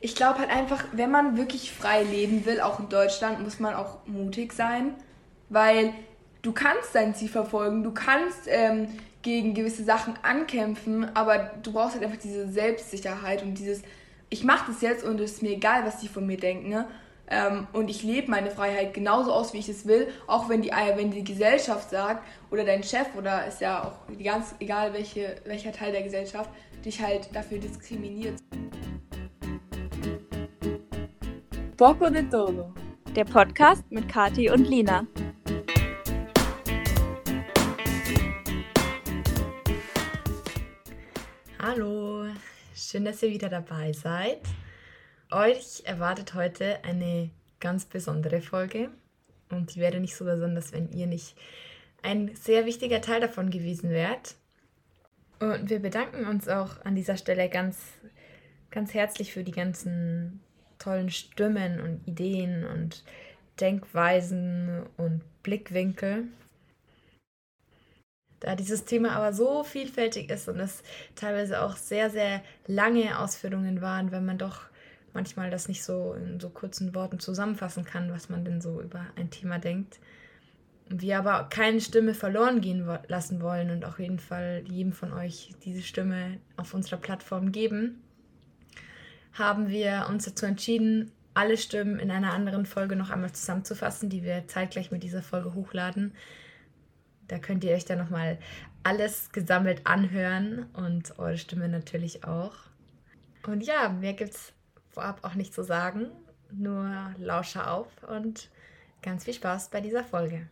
Ich glaube halt einfach, wenn man wirklich frei leben will, auch in Deutschland, muss man auch mutig sein, weil du kannst dein Ziel verfolgen, du kannst ähm, gegen gewisse Sachen ankämpfen, aber du brauchst halt einfach diese Selbstsicherheit und dieses, ich mache das jetzt und es ist mir egal, was die von mir denken, ne? Ähm, und ich lebe meine Freiheit genauso aus, wie ich es will, auch wenn die, äh, wenn die Gesellschaft sagt oder dein Chef oder ist ja auch ganz egal welche, welcher Teil der Gesellschaft dich halt dafür diskriminiert. Poco de Todo. Der Podcast mit Kati und Lina. Hallo, schön, dass ihr wieder dabei seid. Euch erwartet heute eine ganz besondere Folge und die wäre nicht so besonders, wenn ihr nicht ein sehr wichtiger Teil davon gewesen wärt. Und wir bedanken uns auch an dieser Stelle ganz, ganz herzlich für die ganzen tollen Stimmen und Ideen und Denkweisen und Blickwinkel. Da dieses Thema aber so vielfältig ist und es teilweise auch sehr, sehr lange Ausführungen waren, wenn man doch manchmal das nicht so in so kurzen Worten zusammenfassen kann, was man denn so über ein Thema denkt. Wir aber keine Stimme verloren gehen lassen wollen und auf jeden Fall jedem von euch diese Stimme auf unserer Plattform geben haben wir uns dazu entschieden, alle Stimmen in einer anderen Folge noch einmal zusammenzufassen, die wir zeitgleich mit dieser Folge hochladen. Da könnt ihr euch dann nochmal alles gesammelt anhören und eure Stimme natürlich auch. Und ja, mehr gibt es vorab auch nicht zu sagen, nur lausche auf und ganz viel Spaß bei dieser Folge.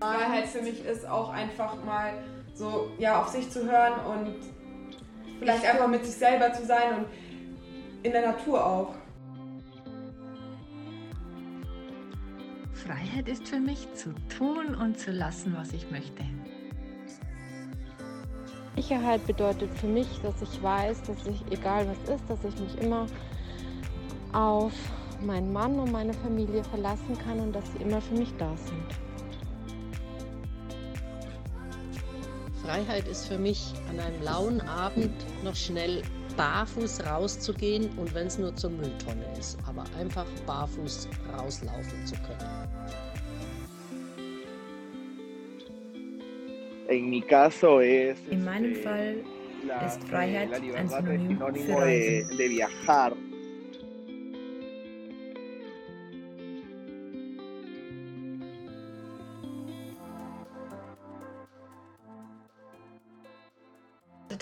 Freiheit für mich ist auch einfach mal so ja auf sich zu hören und vielleicht einfach mit sich selber zu sein und in der Natur auch. Freiheit ist für mich zu tun und zu lassen, was ich möchte. Sicherheit bedeutet für mich, dass ich weiß, dass ich, egal was ist, dass ich mich immer auf meinen Mann und meine Familie verlassen kann und dass sie immer für mich da sind. Freiheit ist für mich, an einem lauen Abend noch schnell barfuß rauszugehen und wenn es nur zur Mülltonne ist, aber einfach barfuß rauslaufen zu können. In meinem Fall ist Freiheit ein Synonym für Reisen.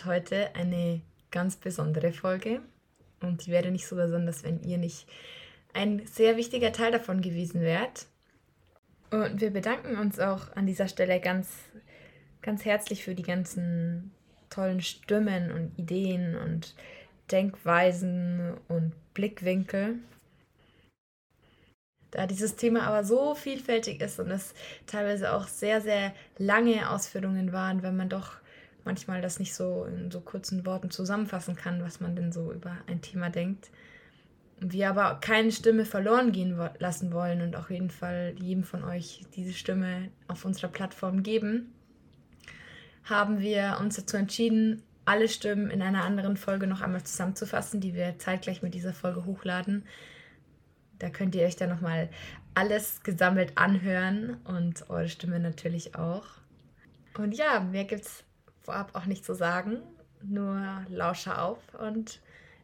Heute eine ganz besondere Folge und die wäre nicht so besonders, wenn ihr nicht ein sehr wichtiger Teil davon gewesen wärt. Und wir bedanken uns auch an dieser Stelle ganz, ganz herzlich für die ganzen tollen Stimmen und Ideen und Denkweisen und Blickwinkel. Da dieses Thema aber so vielfältig ist und es teilweise auch sehr, sehr lange Ausführungen waren, wenn man doch manchmal das nicht so in so kurzen Worten zusammenfassen kann, was man denn so über ein Thema denkt. Wir aber keine Stimme verloren gehen lassen wollen und auf jeden Fall jedem von euch diese Stimme auf unserer Plattform geben, haben wir uns dazu entschieden, alle Stimmen in einer anderen Folge noch einmal zusammenzufassen, die wir zeitgleich mit dieser Folge hochladen. Da könnt ihr euch dann nochmal alles gesammelt anhören und eure Stimme natürlich auch. Und ja, mehr gibt es vorab auch nicht zu sagen, nur lausche auf und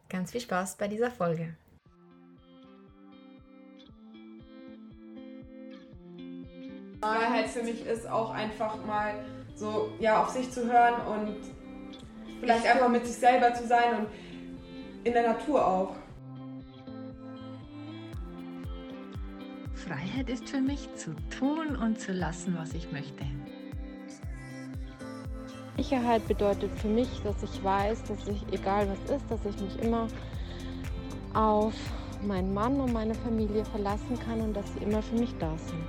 ganz viel Spaß bei dieser Folge. Freiheit für mich ist auch einfach mal so ja auf sich zu hören und vielleicht einfach mit sich selber zu sein und in der Natur auch. Freiheit ist für mich zu tun und zu lassen, was ich möchte. Sicherheit bedeutet für mich, dass ich weiß, dass ich, egal was ist, dass ich mich immer auf meinen Mann und meine Familie verlassen kann und dass sie immer für mich da sind.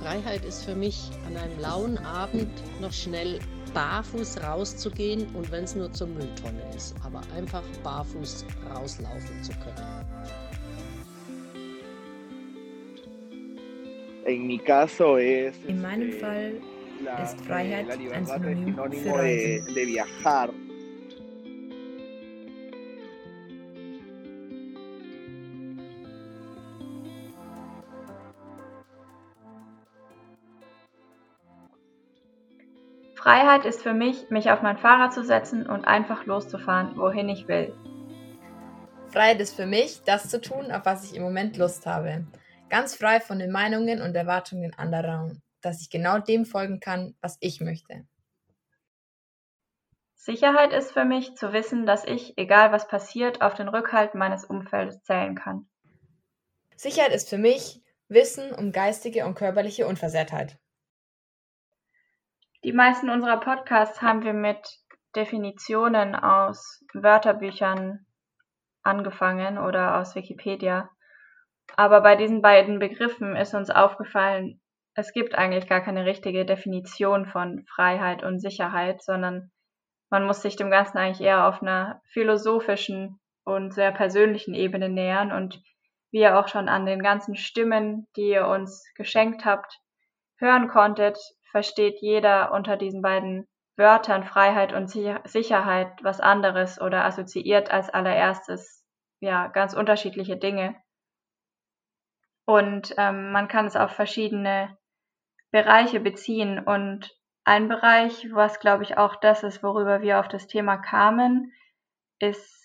Freiheit ist für mich, an einem lauen Abend noch schnell barfuß rauszugehen und wenn es nur zur Mülltonne ist, aber einfach barfuß rauslaufen zu können. In meinem Fall ist Freiheit ein Synonym für Reisen. Freiheit ist für mich, mich auf mein Fahrrad zu setzen und einfach loszufahren, wohin ich will. Freiheit ist für mich, das zu tun, auf was ich im Moment Lust habe. Ganz frei von den Meinungen und Erwartungen anderer, dass ich genau dem folgen kann, was ich möchte. Sicherheit ist für mich zu wissen, dass ich, egal was passiert, auf den Rückhalt meines Umfeldes zählen kann. Sicherheit ist für mich Wissen um geistige und körperliche Unversehrtheit. Die meisten unserer Podcasts haben wir mit Definitionen aus Wörterbüchern angefangen oder aus Wikipedia. Aber bei diesen beiden Begriffen ist uns aufgefallen, es gibt eigentlich gar keine richtige Definition von Freiheit und Sicherheit, sondern man muss sich dem Ganzen eigentlich eher auf einer philosophischen und sehr persönlichen Ebene nähern und wie ihr auch schon an den ganzen Stimmen, die ihr uns geschenkt habt, hören konntet, versteht jeder unter diesen beiden Wörtern Freiheit und Sicherheit was anderes oder assoziiert als allererstes ja ganz unterschiedliche Dinge. Und ähm, man kann es auf verschiedene Bereiche beziehen. Und ein Bereich, was glaube ich auch das ist, worüber wir auf das Thema kamen, ist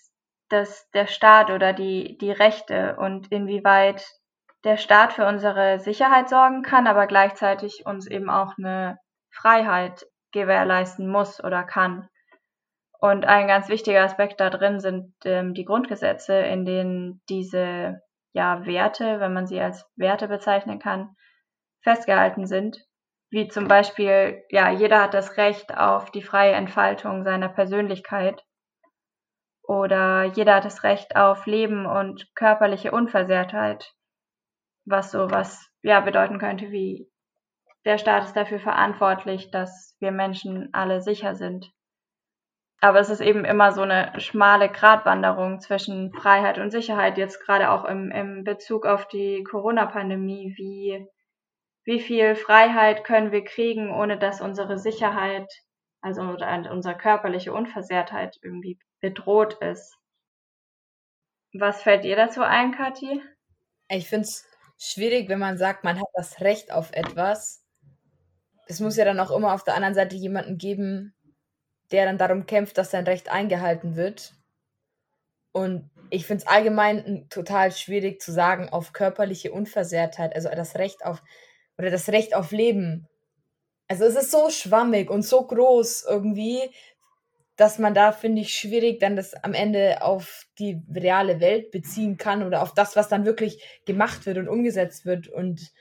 dass der Staat oder die, die Rechte und inwieweit der Staat für unsere Sicherheit sorgen kann, aber gleichzeitig uns eben auch eine Freiheit gewährleisten muss oder kann. Und ein ganz wichtiger Aspekt da drin sind ähm, die Grundgesetze, in denen diese ja, Werte, wenn man sie als Werte bezeichnen kann, festgehalten sind. Wie zum Beispiel, ja, jeder hat das Recht auf die freie Entfaltung seiner Persönlichkeit. Oder jeder hat das Recht auf Leben und körperliche Unversehrtheit was sowas ja bedeuten könnte wie der Staat ist dafür verantwortlich, dass wir Menschen alle sicher sind. Aber es ist eben immer so eine schmale Gratwanderung zwischen Freiheit und Sicherheit, jetzt gerade auch im, im Bezug auf die Corona-Pandemie. Wie, wie viel Freiheit können wir kriegen, ohne dass unsere Sicherheit, also unsere körperliche Unversehrtheit irgendwie bedroht ist? Was fällt dir dazu ein, Kathi? Ich finde es schwierig, wenn man sagt, man hat das Recht auf etwas. Es muss ja dann auch immer auf der anderen Seite jemanden geben, der dann darum kämpft, dass sein Recht eingehalten wird. Und ich finde es allgemein total schwierig zu sagen, auf körperliche Unversehrtheit, also das Recht auf oder das Recht auf Leben. Also es ist so schwammig und so groß irgendwie, dass man da, finde ich, schwierig dann das am Ende auf die reale Welt beziehen kann oder auf das, was dann wirklich gemacht wird und umgesetzt wird. Und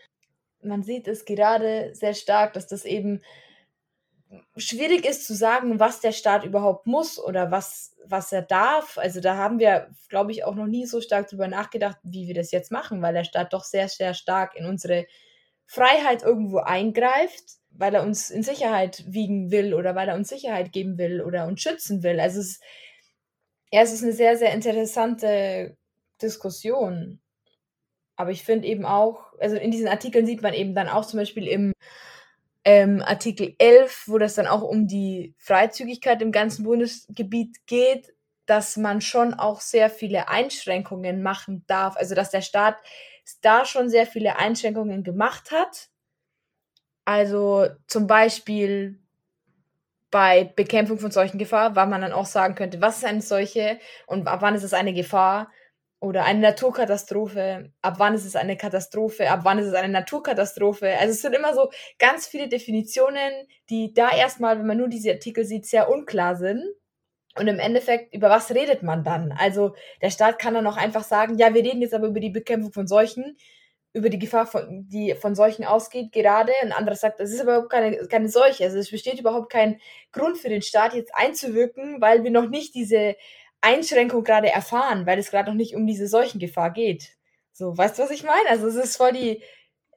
man sieht es gerade sehr stark, dass das eben schwierig ist zu sagen, was der Staat überhaupt muss oder was, was er darf. Also da haben wir, glaube ich, auch noch nie so stark drüber nachgedacht, wie wir das jetzt machen, weil der Staat doch sehr, sehr stark in unsere Freiheit irgendwo eingreift weil er uns in Sicherheit wiegen will oder weil er uns Sicherheit geben will oder uns schützen will. Also es ja, es ist eine sehr, sehr interessante Diskussion. Aber ich finde eben auch, also in diesen Artikeln sieht man eben dann auch zum Beispiel im ähm, Artikel 11, wo das dann auch um die Freizügigkeit im ganzen Bundesgebiet geht, dass man schon auch sehr viele Einschränkungen machen darf. Also dass der Staat da schon sehr viele Einschränkungen gemacht hat also zum Beispiel bei Bekämpfung von solchen Gefahr, weil man dann auch sagen könnte, was ist eine solche und ab wann ist es eine Gefahr oder eine Naturkatastrophe, ab wann ist es eine Katastrophe, ab wann ist es eine Naturkatastrophe. Also es sind immer so ganz viele Definitionen, die da erstmal, wenn man nur diese Artikel sieht, sehr unklar sind. Und im Endeffekt, über was redet man dann? Also der Staat kann dann auch einfach sagen, ja, wir reden jetzt aber über die Bekämpfung von Seuchen über die Gefahr, von, die von Seuchen ausgeht, gerade. Ein anderer sagt, es ist überhaupt keine, keine Seuche. Also es besteht überhaupt kein Grund für den Staat, jetzt einzuwirken, weil wir noch nicht diese Einschränkung gerade erfahren, weil es gerade noch nicht um diese Seuchengefahr geht. So, weißt du, was ich meine? Also es ist voll die.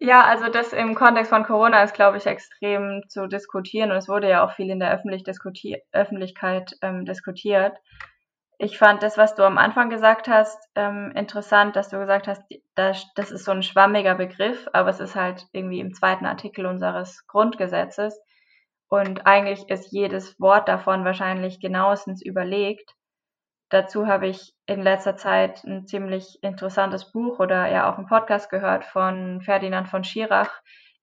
Ja, also das im Kontext von Corona ist, glaube ich, extrem zu diskutieren und es wurde ja auch viel in der Öffentlich Öffentlichkeit ähm, diskutiert. Ich fand das, was du am Anfang gesagt hast, ähm, interessant, dass du gesagt hast, das, das ist so ein schwammiger Begriff, aber es ist halt irgendwie im zweiten Artikel unseres Grundgesetzes. Und eigentlich ist jedes Wort davon wahrscheinlich genauestens überlegt. Dazu habe ich in letzter Zeit ein ziemlich interessantes Buch oder ja auch einen Podcast gehört von Ferdinand von Schirach,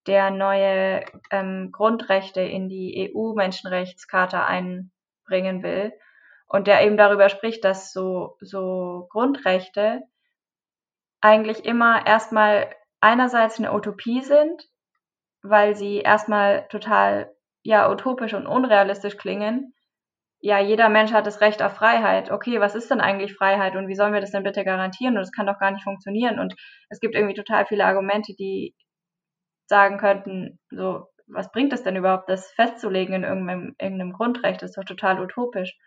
der neue ähm, Grundrechte in die EU-Menschenrechtscharta einbringen will und der eben darüber spricht, dass so, so Grundrechte eigentlich immer erstmal einerseits eine Utopie sind, weil sie erstmal total ja utopisch und unrealistisch klingen. Ja, jeder Mensch hat das Recht auf Freiheit. Okay, was ist denn eigentlich Freiheit und wie sollen wir das denn bitte garantieren? Und es kann doch gar nicht funktionieren. Und es gibt irgendwie total viele Argumente, die sagen könnten, so, was bringt es denn überhaupt, das festzulegen in irgendeinem, irgendeinem Grundrecht? Das ist doch total utopisch.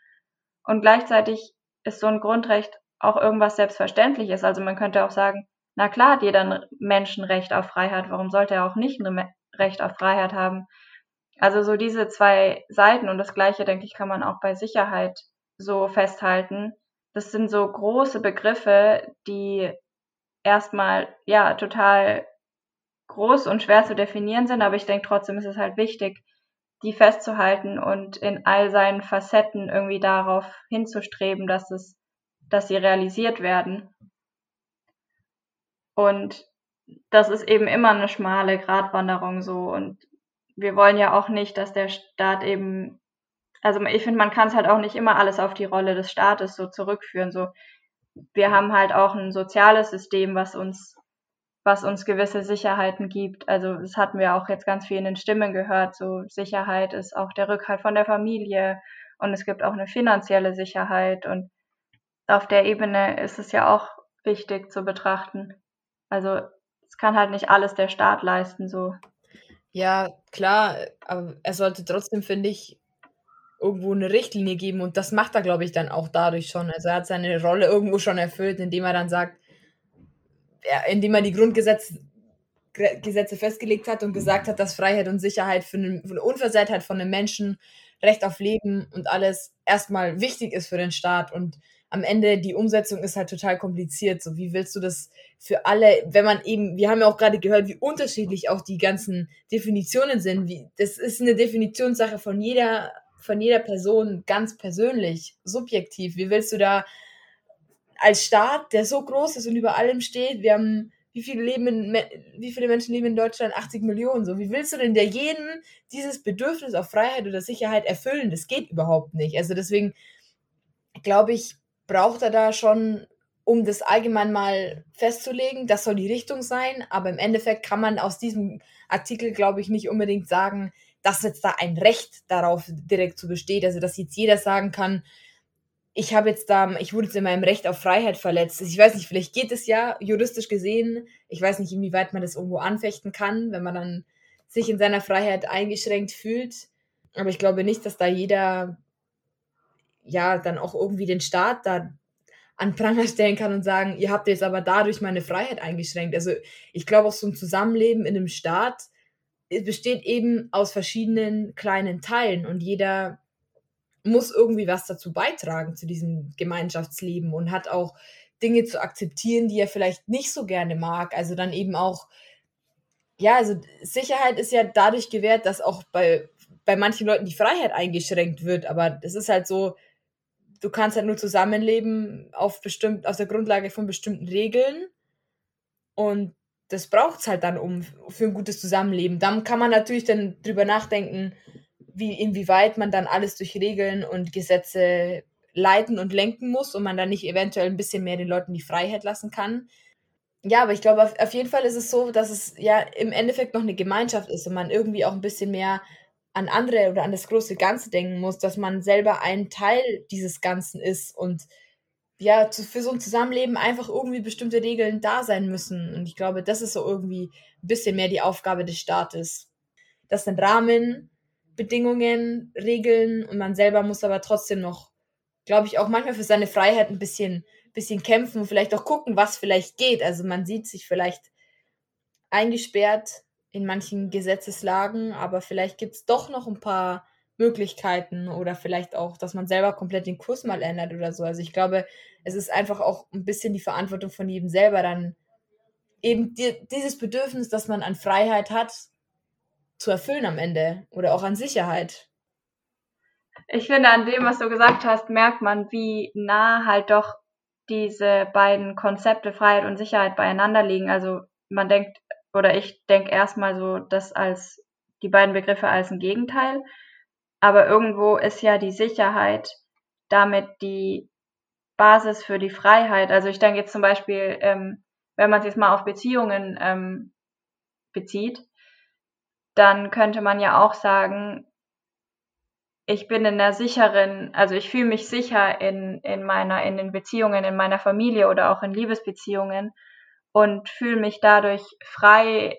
Und gleichzeitig ist so ein Grundrecht auch irgendwas Selbstverständliches. Also man könnte auch sagen, na klar hat jeder ein Menschenrecht auf Freiheit, warum sollte er auch nicht ein Recht auf Freiheit haben? Also so diese zwei Seiten und das gleiche, denke ich, kann man auch bei Sicherheit so festhalten. Das sind so große Begriffe, die erstmal ja total groß und schwer zu definieren sind, aber ich denke trotzdem ist es halt wichtig, die festzuhalten und in all seinen Facetten irgendwie darauf hinzustreben, dass es, dass sie realisiert werden. Und das ist eben immer eine schmale Gratwanderung so und wir wollen ja auch nicht, dass der Staat eben, also ich finde, man kann es halt auch nicht immer alles auf die Rolle des Staates so zurückführen. So, wir haben halt auch ein soziales System, was uns was uns gewisse Sicherheiten gibt. Also das hatten wir auch jetzt ganz viel in den Stimmen gehört. So Sicherheit ist auch der Rückhalt von der Familie und es gibt auch eine finanzielle Sicherheit und auf der Ebene ist es ja auch wichtig zu betrachten. Also es kann halt nicht alles der Staat leisten so. Ja, klar, aber er sollte trotzdem, finde ich, irgendwo eine Richtlinie geben und das macht er, glaube ich, dann auch dadurch schon. Also er hat seine Rolle irgendwo schon erfüllt, indem er dann sagt, indem er die Grundgesetze Gesetze festgelegt hat und gesagt hat, dass Freiheit und Sicherheit für, eine, für eine Unversehrtheit von einem Menschen, Recht auf Leben und alles erstmal wichtig ist für den Staat und am Ende die Umsetzung ist halt total kompliziert. So, wie willst du das für alle, wenn man eben, wir haben ja auch gerade gehört, wie unterschiedlich auch die ganzen Definitionen sind. Wie, das ist eine Definitionssache von jeder, von jeder Person ganz persönlich, subjektiv. Wie willst du da als Staat, der so groß ist und über allem steht, wir haben, wie viele, leben in, wie viele Menschen leben in Deutschland? 80 Millionen. So, wie willst du denn der jeden dieses Bedürfnis auf Freiheit oder Sicherheit erfüllen? Das geht überhaupt nicht. Also deswegen glaube ich, braucht er da schon, um das allgemein mal festzulegen, das soll die Richtung sein. Aber im Endeffekt kann man aus diesem Artikel, glaube ich, nicht unbedingt sagen, dass jetzt da ein Recht darauf direkt zu besteht. Also dass jetzt jeder sagen kann, ich habe jetzt da, ich wurde jetzt in meinem Recht auf Freiheit verletzt. Ich weiß nicht, vielleicht geht es ja juristisch gesehen. Ich weiß nicht, inwieweit man das irgendwo anfechten kann, wenn man dann sich in seiner Freiheit eingeschränkt fühlt. Aber ich glaube nicht, dass da jeder ja dann auch irgendwie den Staat da an Pranger stellen kann und sagen, ihr habt jetzt aber dadurch meine Freiheit eingeschränkt. Also ich glaube auch so ein Zusammenleben in einem Staat besteht eben aus verschiedenen kleinen Teilen und jeder muss irgendwie was dazu beitragen zu diesem Gemeinschaftsleben und hat auch Dinge zu akzeptieren, die er vielleicht nicht so gerne mag. Also dann eben auch, ja, also Sicherheit ist ja dadurch gewährt, dass auch bei, bei manchen Leuten die Freiheit eingeschränkt wird. Aber es ist halt so, du kannst halt nur zusammenleben auf bestimmt, aus der Grundlage von bestimmten Regeln. Und das braucht es halt dann um für ein gutes Zusammenleben. Dann kann man natürlich dann drüber nachdenken, wie, inwieweit man dann alles durch Regeln und Gesetze leiten und lenken muss und man dann nicht eventuell ein bisschen mehr den Leuten die Freiheit lassen kann. Ja, aber ich glaube, auf, auf jeden Fall ist es so, dass es ja im Endeffekt noch eine Gemeinschaft ist und man irgendwie auch ein bisschen mehr an andere oder an das große Ganze denken muss, dass man selber ein Teil dieses Ganzen ist und ja, zu, für so ein Zusammenleben einfach irgendwie bestimmte Regeln da sein müssen. Und ich glaube, das ist so irgendwie ein bisschen mehr die Aufgabe des Staates. Das sind Rahmen, Bedingungen, Regeln und man selber muss aber trotzdem noch, glaube ich, auch manchmal für seine Freiheit ein bisschen, bisschen kämpfen und vielleicht auch gucken, was vielleicht geht. Also man sieht sich vielleicht eingesperrt in manchen Gesetzeslagen, aber vielleicht gibt es doch noch ein paar Möglichkeiten oder vielleicht auch, dass man selber komplett den Kurs mal ändert oder so. Also ich glaube, es ist einfach auch ein bisschen die Verantwortung von jedem selber dann eben die, dieses Bedürfnis, dass man an Freiheit hat, zu erfüllen am Ende oder auch an Sicherheit. Ich finde, an dem, was du gesagt hast, merkt man, wie nah halt doch diese beiden Konzepte Freiheit und Sicherheit beieinander liegen. Also man denkt, oder ich denke erstmal so, das als die beiden Begriffe als ein Gegenteil. Aber irgendwo ist ja die Sicherheit damit die Basis für die Freiheit. Also ich denke jetzt zum Beispiel, ähm, wenn man es jetzt mal auf Beziehungen ähm, bezieht, dann könnte man ja auch sagen, ich bin in einer sicheren, also ich fühle mich sicher in, in meiner, in den Beziehungen, in meiner Familie oder auch in Liebesbeziehungen und fühle mich dadurch frei,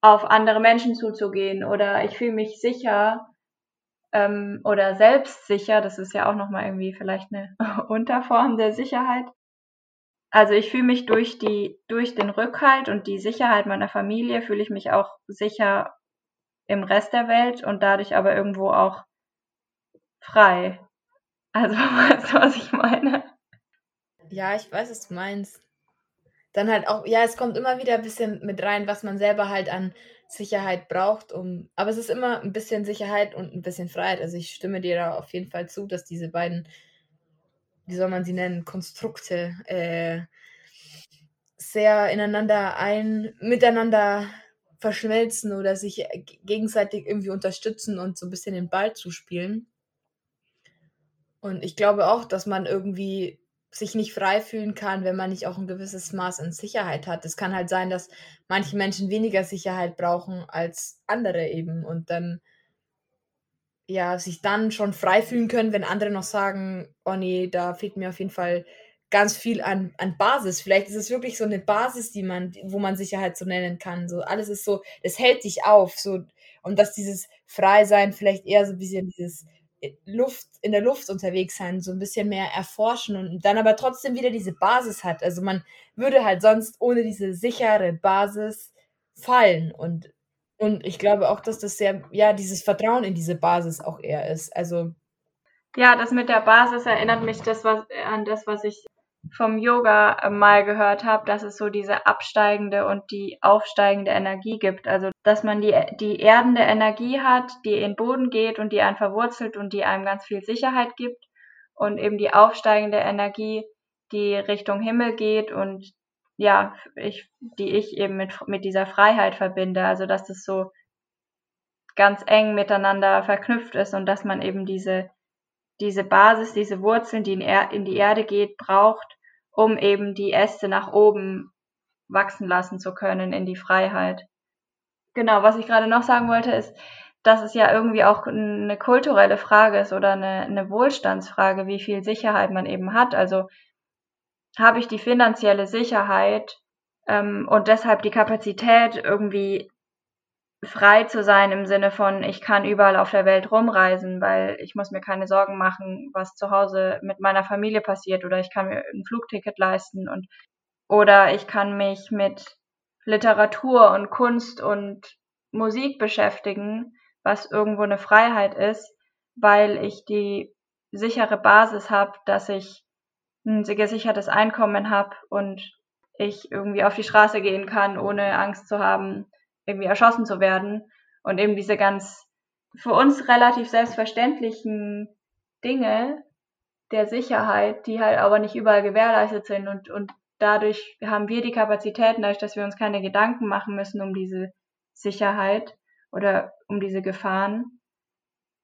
auf andere Menschen zuzugehen oder ich fühle mich sicher ähm, oder selbstsicher, das ist ja auch nochmal irgendwie vielleicht eine Unterform der Sicherheit. Also ich fühle mich durch die, durch den Rückhalt und die Sicherheit meiner Familie fühle ich mich auch sicher im Rest der Welt und dadurch aber irgendwo auch frei. Also, weißt du, was ich meine? Ja, ich weiß, was du meinst. Dann halt auch, ja, es kommt immer wieder ein bisschen mit rein, was man selber halt an Sicherheit braucht, um. Aber es ist immer ein bisschen Sicherheit und ein bisschen Freiheit. Also ich stimme dir da auf jeden Fall zu, dass diese beiden, wie soll man sie nennen, Konstrukte äh, sehr ineinander ein, miteinander verschmelzen oder sich gegenseitig irgendwie unterstützen und so ein bisschen den Ball zuspielen. Und ich glaube auch, dass man irgendwie sich nicht frei fühlen kann, wenn man nicht auch ein gewisses Maß an Sicherheit hat. Es kann halt sein, dass manche Menschen weniger Sicherheit brauchen als andere eben und dann ja, sich dann schon frei fühlen können, wenn andere noch sagen, oh nee, da fehlt mir auf jeden Fall ganz viel an, an Basis. Vielleicht ist es wirklich so eine Basis, die man, wo man Sicherheit so nennen kann. So alles ist so, es hält dich auf, so und dass dieses Freisein vielleicht eher so ein bisschen dieses Luft, in der Luft unterwegs sein, so ein bisschen mehr erforschen und dann aber trotzdem wieder diese Basis hat. Also man würde halt sonst ohne diese sichere Basis fallen und und ich glaube auch, dass das sehr, ja, dieses Vertrauen in diese Basis auch eher ist. Also. Ja, das mit der Basis erinnert mich das, was, an das, was ich vom Yoga äh, mal gehört habe, dass es so diese absteigende und die aufsteigende Energie gibt. Also, dass man die, die erdende Energie hat, die in den Boden geht und die einen verwurzelt und die einem ganz viel Sicherheit gibt. Und eben die aufsteigende Energie, die Richtung Himmel geht und ja, ich, die ich eben mit, mit dieser Freiheit verbinde. Also, dass das so ganz eng miteinander verknüpft ist und dass man eben diese diese Basis, diese Wurzeln, die in, er in die Erde geht, braucht, um eben die Äste nach oben wachsen lassen zu können in die Freiheit. Genau, was ich gerade noch sagen wollte, ist, dass es ja irgendwie auch eine kulturelle Frage ist oder eine, eine Wohlstandsfrage, wie viel Sicherheit man eben hat. Also habe ich die finanzielle Sicherheit ähm, und deshalb die Kapazität, irgendwie frei zu sein im Sinne von, ich kann überall auf der Welt rumreisen, weil ich muss mir keine Sorgen machen, was zu Hause mit meiner Familie passiert oder ich kann mir ein Flugticket leisten und oder ich kann mich mit Literatur und Kunst und Musik beschäftigen, was irgendwo eine Freiheit ist, weil ich die sichere Basis habe, dass ich ein gesichertes Einkommen habe und ich irgendwie auf die Straße gehen kann, ohne Angst zu haben, irgendwie erschossen zu werden. Und eben diese ganz für uns relativ selbstverständlichen Dinge der Sicherheit, die halt aber nicht überall gewährleistet sind und, und dadurch haben wir die Kapazitäten, dadurch, dass wir uns keine Gedanken machen müssen um diese Sicherheit oder um diese Gefahren,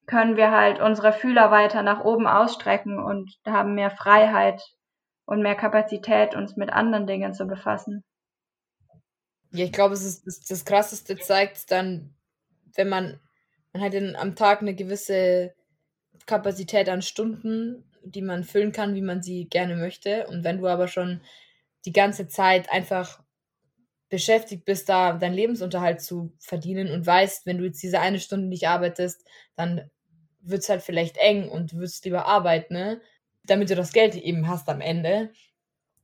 können wir halt unsere Fühler weiter nach oben ausstrecken und haben mehr Freiheit und mehr Kapazität, uns mit anderen Dingen zu befassen. Ja, ich glaube, es ist das, das Krasseste zeigt dann, wenn man, man hat in, am Tag eine gewisse Kapazität an Stunden, die man füllen kann, wie man sie gerne möchte. Und wenn du aber schon die ganze Zeit einfach beschäftigt bist, da deinen Lebensunterhalt zu verdienen und weißt, wenn du jetzt diese eine Stunde nicht arbeitest, dann wird es halt vielleicht eng und du würdest lieber arbeiten, ne? damit du das Geld eben hast am Ende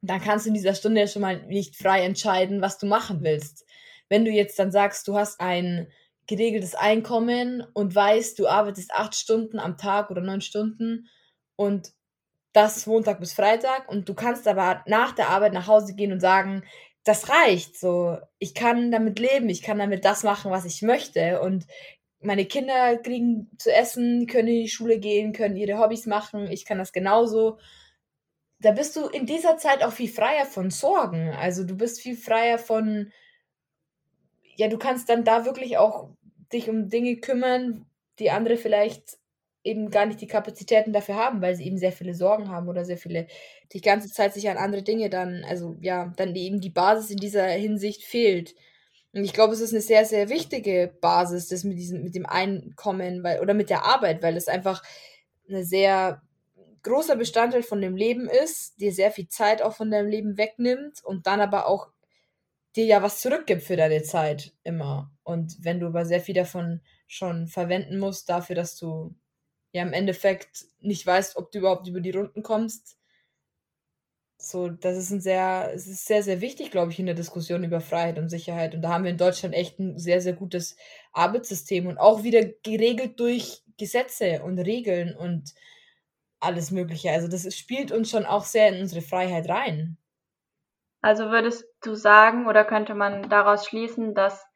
dann kannst du in dieser Stunde schon mal nicht frei entscheiden, was du machen willst. Wenn du jetzt dann sagst, du hast ein geregeltes Einkommen und weißt, du arbeitest acht Stunden am Tag oder neun Stunden und das Montag bis Freitag und du kannst aber nach der Arbeit nach Hause gehen und sagen, das reicht. So, ich kann damit leben, ich kann damit das machen, was ich möchte. Und meine Kinder kriegen zu essen, können in die Schule gehen, können ihre Hobbys machen. Ich kann das genauso. Da bist du in dieser Zeit auch viel freier von Sorgen. Also du bist viel freier von, ja, du kannst dann da wirklich auch dich um Dinge kümmern, die andere vielleicht eben gar nicht die Kapazitäten dafür haben, weil sie eben sehr viele Sorgen haben oder sehr viele, die ganze Zeit sich an andere Dinge dann, also ja, dann eben die Basis in dieser Hinsicht fehlt. Und ich glaube, es ist eine sehr, sehr wichtige Basis, das mit diesem, mit dem Einkommen, weil, oder mit der Arbeit, weil es einfach ein sehr großer Bestandteil von dem Leben ist, dir sehr viel Zeit auch von deinem Leben wegnimmt und dann aber auch dir ja was zurückgibt für deine Zeit immer. Und wenn du aber sehr viel davon schon verwenden musst, dafür, dass du ja im Endeffekt nicht weißt, ob du überhaupt über die Runden kommst. So, das ist ein sehr, es ist sehr, sehr wichtig, glaube ich, in der Diskussion über Freiheit und Sicherheit. Und da haben wir in Deutschland echt ein sehr, sehr gutes Arbeitssystem und auch wieder geregelt durch Gesetze und Regeln und alles Mögliche. Also das spielt uns schon auch sehr in unsere Freiheit rein. Also würdest du sagen oder könnte man daraus schließen, dass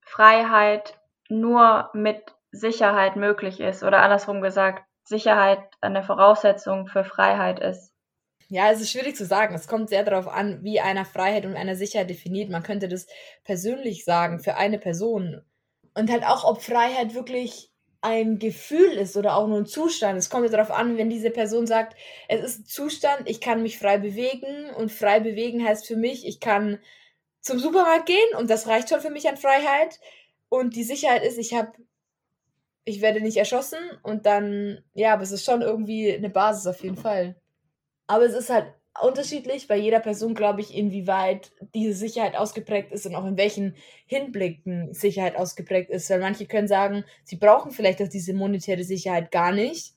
Freiheit nur mit Sicherheit möglich ist oder andersrum gesagt, Sicherheit eine Voraussetzung für Freiheit ist? Ja, es ist schwierig zu sagen. Es kommt sehr darauf an, wie einer Freiheit und einer Sicherheit definiert. Man könnte das persönlich sagen für eine Person. Und halt auch, ob Freiheit wirklich ein Gefühl ist oder auch nur ein Zustand. Es kommt ja darauf an, wenn diese Person sagt, es ist ein Zustand, ich kann mich frei bewegen und frei bewegen heißt für mich, ich kann zum Supermarkt gehen und das reicht schon für mich an Freiheit. Und die Sicherheit ist, ich habe ich werde nicht erschossen und dann, ja, aber es ist schon irgendwie eine Basis auf jeden Fall. Aber es ist halt unterschiedlich bei jeder Person, glaube ich, inwieweit diese Sicherheit ausgeprägt ist und auch in welchen Hinblicken Sicherheit ausgeprägt ist. Weil manche können sagen, sie brauchen vielleicht auch diese monetäre Sicherheit gar nicht,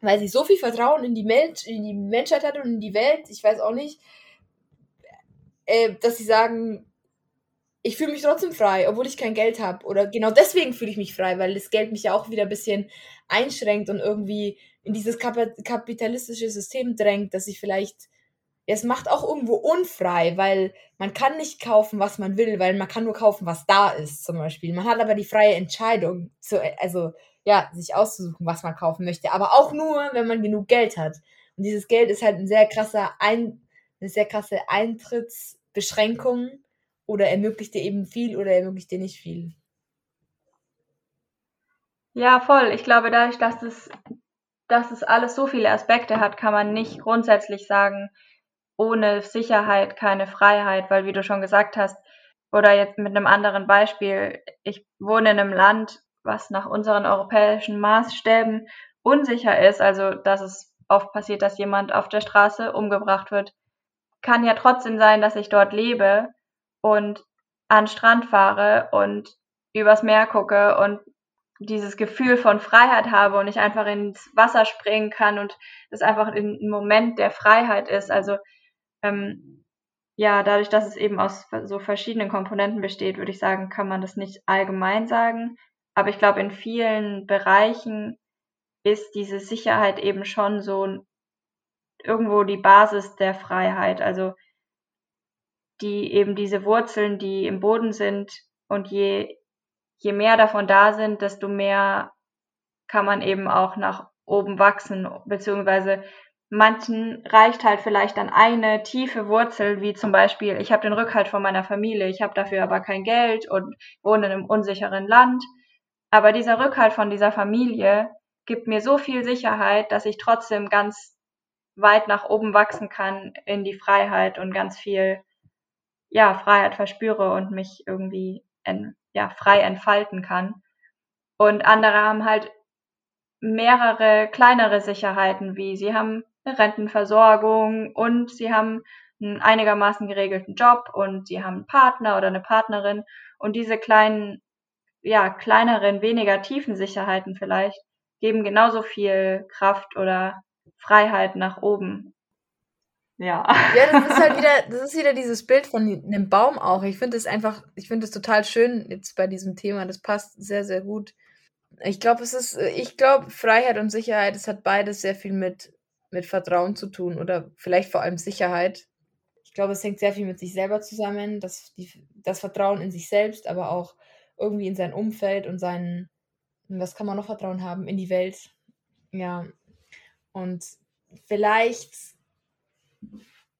weil sie so viel Vertrauen in die, Mensch, in die Menschheit hat und in die Welt, ich weiß auch nicht, äh, dass sie sagen, ich fühle mich trotzdem frei, obwohl ich kein Geld habe. Oder genau deswegen fühle ich mich frei, weil das Geld mich ja auch wieder ein bisschen einschränkt und irgendwie in dieses kap kapitalistische System drängt, dass ich vielleicht. Es macht auch irgendwo unfrei, weil man kann nicht kaufen, was man will, weil man kann nur kaufen, was da ist, zum Beispiel. Man hat aber die freie Entscheidung, zu, also ja, sich auszusuchen, was man kaufen möchte. Aber auch nur, wenn man genug Geld hat. Und dieses Geld ist halt ein sehr krasser ein, eine sehr krasse Eintrittsbeschränkung oder ermöglicht dir eben viel oder ermöglicht dir nicht viel? Ja, voll. Ich glaube, dadurch, dass es, dass es alles so viele Aspekte hat, kann man nicht grundsätzlich sagen, ohne Sicherheit keine Freiheit, weil wie du schon gesagt hast, oder jetzt mit einem anderen Beispiel, ich wohne in einem Land, was nach unseren europäischen Maßstäben unsicher ist, also dass es oft passiert, dass jemand auf der Straße umgebracht wird, kann ja trotzdem sein, dass ich dort lebe und an Strand fahre und übers Meer gucke und dieses Gefühl von Freiheit habe und ich einfach ins Wasser springen kann und es einfach ein Moment der Freiheit ist. Also ähm, ja, dadurch, dass es eben aus so verschiedenen Komponenten besteht, würde ich sagen, kann man das nicht allgemein sagen. Aber ich glaube, in vielen Bereichen ist diese Sicherheit eben schon so irgendwo die Basis der Freiheit. Also die eben diese Wurzeln, die im Boden sind und je, je mehr davon da sind, desto mehr kann man eben auch nach oben wachsen, beziehungsweise manchen reicht halt vielleicht dann eine tiefe Wurzel, wie zum Beispiel, ich habe den Rückhalt von meiner Familie, ich habe dafür aber kein Geld und wohne in einem unsicheren Land. Aber dieser Rückhalt von dieser Familie gibt mir so viel Sicherheit, dass ich trotzdem ganz weit nach oben wachsen kann in die Freiheit und ganz viel ja, Freiheit verspüre und mich irgendwie en, ja, frei entfalten kann. Und andere haben halt mehrere kleinere Sicherheiten, wie sie haben eine Rentenversorgung und sie haben einen einigermaßen geregelten Job und sie haben einen Partner oder eine Partnerin und diese kleinen, ja, kleineren, weniger tiefen Sicherheiten vielleicht geben genauso viel Kraft oder Freiheit nach oben ja. Ja, das ist halt wieder, das ist wieder dieses Bild von einem Baum auch. Ich finde es einfach, ich finde es total schön jetzt bei diesem Thema. Das passt sehr, sehr gut. Ich glaube, es ist, ich glaube, Freiheit und Sicherheit, es hat beides sehr viel mit, mit Vertrauen zu tun oder vielleicht vor allem Sicherheit. Ich glaube, es hängt sehr viel mit sich selber zusammen, das, die, das Vertrauen in sich selbst, aber auch irgendwie in sein Umfeld und seinen, was kann man noch Vertrauen haben, in die Welt. Ja. Und vielleicht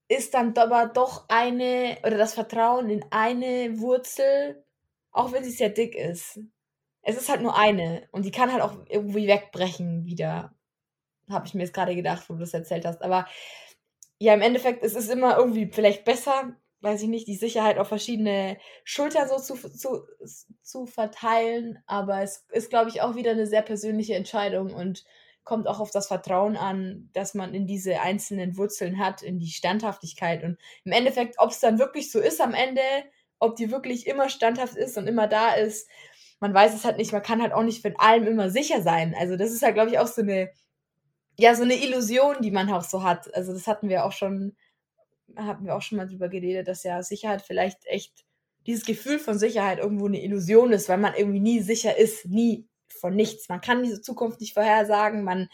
ist dann aber doch eine, oder das Vertrauen in eine Wurzel, auch wenn sie sehr dick ist. Es ist halt nur eine und die kann halt auch irgendwie wegbrechen wieder. Habe ich mir jetzt gerade gedacht, wo du das erzählt hast. Aber ja, im Endeffekt es ist immer irgendwie vielleicht besser, weiß ich nicht, die Sicherheit auf verschiedene Schultern so zu, zu, zu verteilen. Aber es ist, glaube ich, auch wieder eine sehr persönliche Entscheidung und kommt auch auf das Vertrauen an, dass man in diese einzelnen Wurzeln hat, in die Standhaftigkeit. Und im Endeffekt, ob es dann wirklich so ist am Ende, ob die wirklich immer standhaft ist und immer da ist, man weiß es halt nicht. Man kann halt auch nicht von allem immer sicher sein. Also das ist halt, glaube ich, auch so eine ja, so eine Illusion, die man auch so hat. Also das hatten wir auch schon, hatten wir auch schon mal drüber geredet, dass ja Sicherheit vielleicht echt dieses Gefühl von Sicherheit irgendwo eine Illusion ist, weil man irgendwie nie sicher ist, nie von nichts. Man kann diese Zukunft nicht vorhersagen, man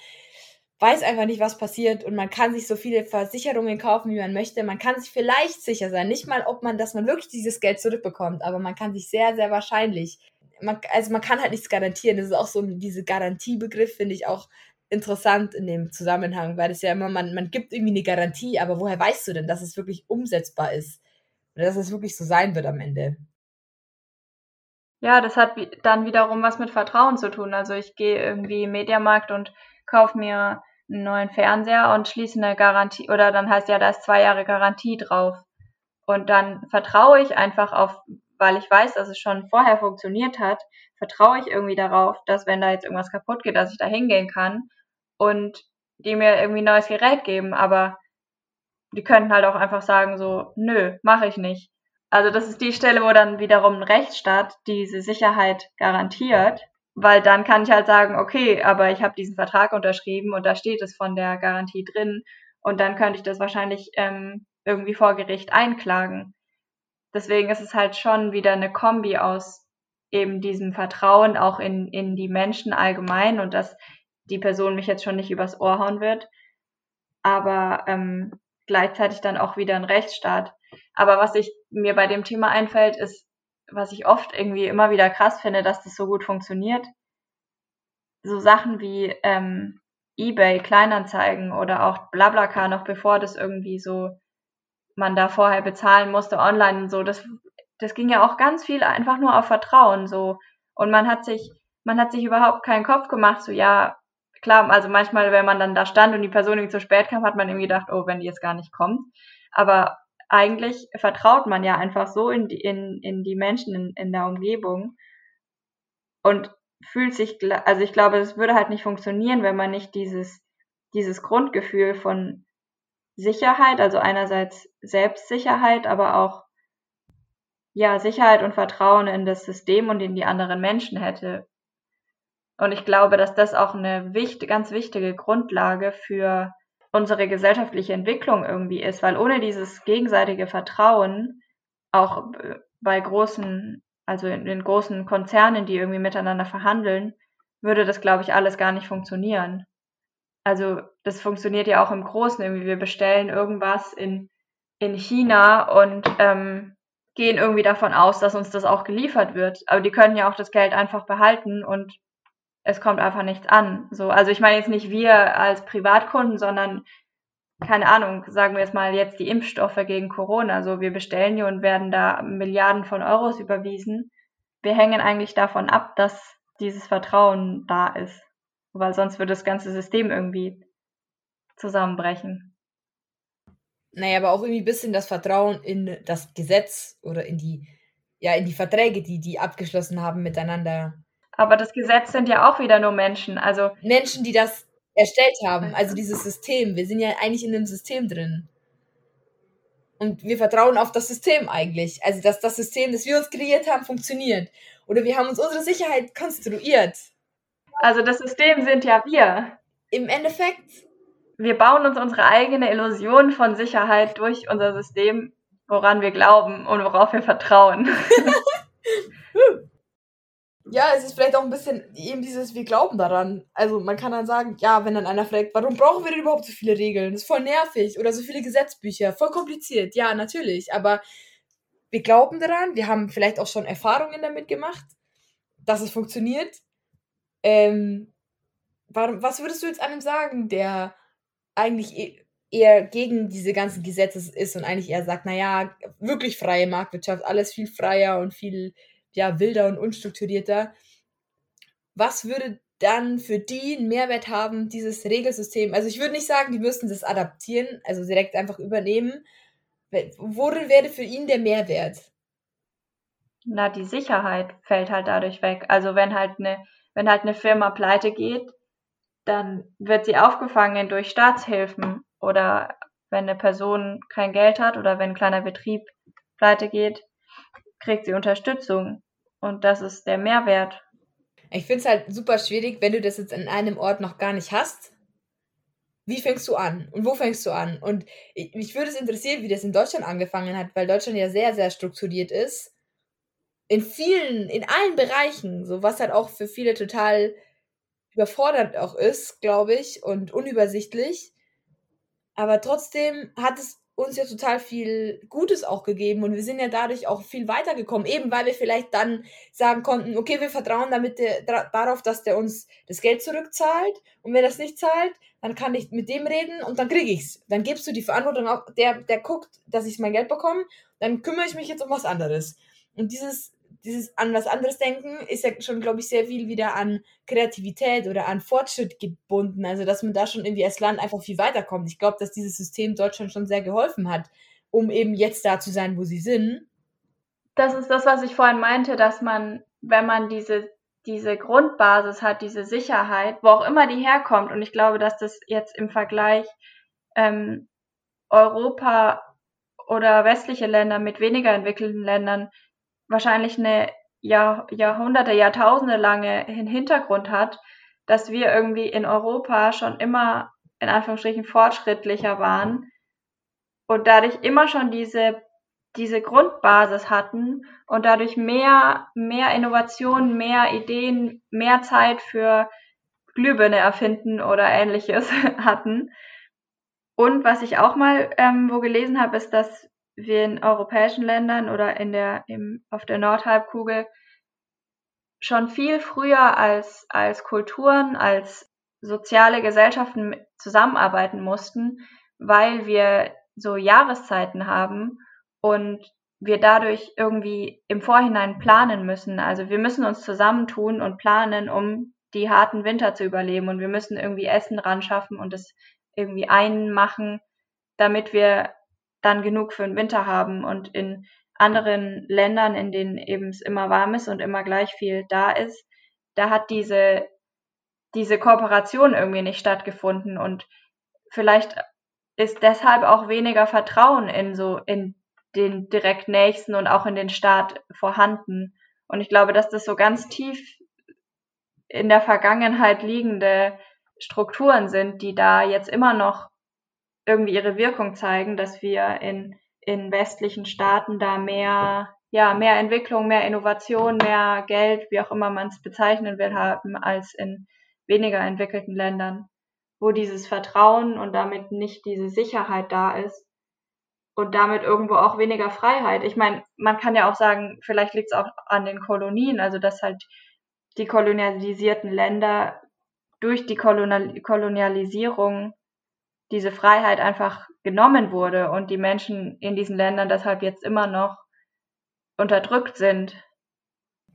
weiß einfach nicht, was passiert und man kann sich so viele Versicherungen kaufen, wie man möchte. Man kann sich vielleicht sicher sein, nicht mal, ob man, dass man wirklich dieses Geld zurückbekommt, aber man kann sich sehr, sehr wahrscheinlich, man, also man kann halt nichts garantieren. Das ist auch so diese Garantiebegriff, finde ich auch interessant in dem Zusammenhang, weil es ja immer, man, man gibt irgendwie eine Garantie, aber woher weißt du denn, dass es wirklich umsetzbar ist? Oder dass es wirklich so sein wird am Ende? Ja, das hat dann wiederum was mit Vertrauen zu tun. Also ich gehe irgendwie im Mediamarkt und kaufe mir einen neuen Fernseher und schließe eine Garantie, oder dann heißt ja, da ist zwei Jahre Garantie drauf. Und dann vertraue ich einfach auf, weil ich weiß, dass es schon vorher funktioniert hat, vertraue ich irgendwie darauf, dass wenn da jetzt irgendwas kaputt geht, dass ich da hingehen kann und die mir irgendwie ein neues Gerät geben, aber die könnten halt auch einfach sagen so, nö, mache ich nicht. Also das ist die Stelle, wo dann wiederum ein Rechtsstaat diese Sicherheit garantiert, weil dann kann ich halt sagen, okay, aber ich habe diesen Vertrag unterschrieben und da steht es von der Garantie drin und dann könnte ich das wahrscheinlich ähm, irgendwie vor Gericht einklagen. Deswegen ist es halt schon wieder eine Kombi aus eben diesem Vertrauen auch in, in die Menschen allgemein und dass die Person mich jetzt schon nicht übers Ohr hauen wird, aber ähm, gleichzeitig dann auch wieder ein Rechtsstaat. Aber was ich mir bei dem Thema einfällt, ist, was ich oft irgendwie immer wieder krass finde, dass das so gut funktioniert. So Sachen wie ähm, eBay, Kleinanzeigen oder auch Blablacar, noch bevor das irgendwie so man da vorher bezahlen musste online und so, das, das ging ja auch ganz viel einfach nur auf Vertrauen so. Und man hat sich, man hat sich überhaupt keinen Kopf gemacht, so ja, klar, also manchmal, wenn man dann da stand und die Person irgendwie zu spät kam, hat man irgendwie gedacht, oh, wenn die jetzt gar nicht kommt. Aber eigentlich vertraut man ja einfach so in die, in, in die Menschen in, in der Umgebung und fühlt sich, also ich glaube, es würde halt nicht funktionieren, wenn man nicht dieses, dieses Grundgefühl von Sicherheit, also einerseits Selbstsicherheit, aber auch ja, Sicherheit und Vertrauen in das System und in die anderen Menschen hätte. Und ich glaube, dass das auch eine wichtig, ganz wichtige Grundlage für unsere gesellschaftliche Entwicklung irgendwie ist, weil ohne dieses gegenseitige Vertrauen auch bei großen, also in den großen Konzernen, die irgendwie miteinander verhandeln, würde das, glaube ich, alles gar nicht funktionieren. Also das funktioniert ja auch im Großen irgendwie. Wir bestellen irgendwas in, in China und ähm, gehen irgendwie davon aus, dass uns das auch geliefert wird. Aber die können ja auch das Geld einfach behalten und es kommt einfach nichts an. So, also ich meine jetzt nicht wir als Privatkunden, sondern keine Ahnung, sagen wir jetzt mal jetzt die Impfstoffe gegen Corona. So, wir bestellen die und werden da Milliarden von Euros überwiesen. Wir hängen eigentlich davon ab, dass dieses Vertrauen da ist. Weil sonst würde das ganze System irgendwie zusammenbrechen. Naja, aber auch irgendwie ein bisschen das Vertrauen in das Gesetz oder in die, ja, in die Verträge, die die abgeschlossen haben miteinander aber das Gesetz sind ja auch wieder nur Menschen. Also Menschen, die das erstellt haben, also dieses System. Wir sind ja eigentlich in einem System drin. Und wir vertrauen auf das System eigentlich. Also, dass das System, das wir uns kreiert haben, funktioniert. Oder wir haben uns unsere Sicherheit konstruiert. Also, das System sind ja wir. Im Endeffekt. Wir bauen uns unsere eigene Illusion von Sicherheit durch unser System, woran wir glauben und worauf wir vertrauen. ja, es ist vielleicht auch ein bisschen eben dieses, wir glauben daran. Also man kann dann sagen, ja, wenn dann einer fragt, warum brauchen wir denn überhaupt so viele Regeln? Das ist voll nervig oder so viele Gesetzbücher, voll kompliziert. Ja, natürlich, aber wir glauben daran, wir haben vielleicht auch schon Erfahrungen damit gemacht, dass es funktioniert. Ähm, warum, was würdest du jetzt einem sagen, der eigentlich e-, eher gegen diese ganzen Gesetze ist und eigentlich eher sagt, naja, wirklich freie Marktwirtschaft, alles viel freier und viel ja, wilder und unstrukturierter. Was würde dann für die einen Mehrwert haben, dieses Regelsystem? Also ich würde nicht sagen, die müssten das adaptieren, also direkt einfach übernehmen. Worin wäre für ihn der Mehrwert? Na, die Sicherheit fällt halt dadurch weg. Also wenn halt eine, wenn halt eine Firma pleite geht, dann wird sie aufgefangen durch Staatshilfen oder wenn eine Person kein Geld hat oder wenn ein kleiner Betrieb pleite geht, kriegt sie Unterstützung. Und das ist der Mehrwert. Ich finde es halt super schwierig, wenn du das jetzt in einem Ort noch gar nicht hast. Wie fängst du an? Und wo fängst du an? Und ich, mich würde es interessieren, wie das in Deutschland angefangen hat, weil Deutschland ja sehr, sehr strukturiert ist. In vielen, in allen Bereichen, so was halt auch für viele total überfordert auch ist, glaube ich, und unübersichtlich. Aber trotzdem hat es uns ja total viel Gutes auch gegeben und wir sind ja dadurch auch viel weitergekommen, eben weil wir vielleicht dann sagen konnten, okay, wir vertrauen damit der, darauf, dass der uns das Geld zurückzahlt und wenn das nicht zahlt, dann kann ich mit dem reden und dann kriege ich's. Dann gibst du die Verantwortung auf, der, der guckt, dass ich mein Geld bekomme, dann kümmere ich mich jetzt um was anderes. Und dieses dieses an was anderes denken ist ja schon, glaube ich, sehr viel wieder an Kreativität oder an Fortschritt gebunden. Also, dass man da schon irgendwie als Land einfach viel weiterkommt. Ich glaube, dass dieses System Deutschland schon sehr geholfen hat, um eben jetzt da zu sein, wo sie sind. Das ist das, was ich vorhin meinte, dass man, wenn man diese, diese Grundbasis hat, diese Sicherheit, wo auch immer die herkommt, und ich glaube, dass das jetzt im Vergleich ähm, Europa oder westliche Länder mit weniger entwickelten Ländern wahrscheinlich eine Jahr, Jahrhunderte, Jahrtausende lange Hintergrund hat, dass wir irgendwie in Europa schon immer in Anführungsstrichen fortschrittlicher waren und dadurch immer schon diese diese Grundbasis hatten und dadurch mehr mehr Innovation, mehr Ideen, mehr Zeit für Glühbirne erfinden oder ähnliches hatten. Und was ich auch mal ähm, wo gelesen habe, ist, dass wir in europäischen Ländern oder in der, im, auf der Nordhalbkugel schon viel früher als, als Kulturen, als soziale Gesellschaften zusammenarbeiten mussten, weil wir so Jahreszeiten haben und wir dadurch irgendwie im Vorhinein planen müssen. Also wir müssen uns zusammentun und planen, um die harten Winter zu überleben und wir müssen irgendwie Essen ran schaffen und es irgendwie einmachen, damit wir dann genug für den Winter haben. Und in anderen Ländern, in denen eben es immer warm ist und immer gleich viel da ist, da hat diese, diese Kooperation irgendwie nicht stattgefunden. Und vielleicht ist deshalb auch weniger Vertrauen in so, in den direkt Nächsten und auch in den Staat vorhanden. Und ich glaube, dass das so ganz tief in der Vergangenheit liegende Strukturen sind, die da jetzt immer noch irgendwie ihre Wirkung zeigen, dass wir in, in westlichen Staaten da mehr, ja, mehr Entwicklung, mehr Innovation, mehr Geld, wie auch immer man es bezeichnen will, haben, als in weniger entwickelten Ländern, wo dieses Vertrauen und damit nicht diese Sicherheit da ist und damit irgendwo auch weniger Freiheit. Ich meine, man kann ja auch sagen, vielleicht liegt es auch an den Kolonien, also dass halt die kolonialisierten Länder durch die Kolonial Kolonialisierung diese Freiheit einfach genommen wurde und die Menschen in diesen Ländern deshalb jetzt immer noch unterdrückt sind.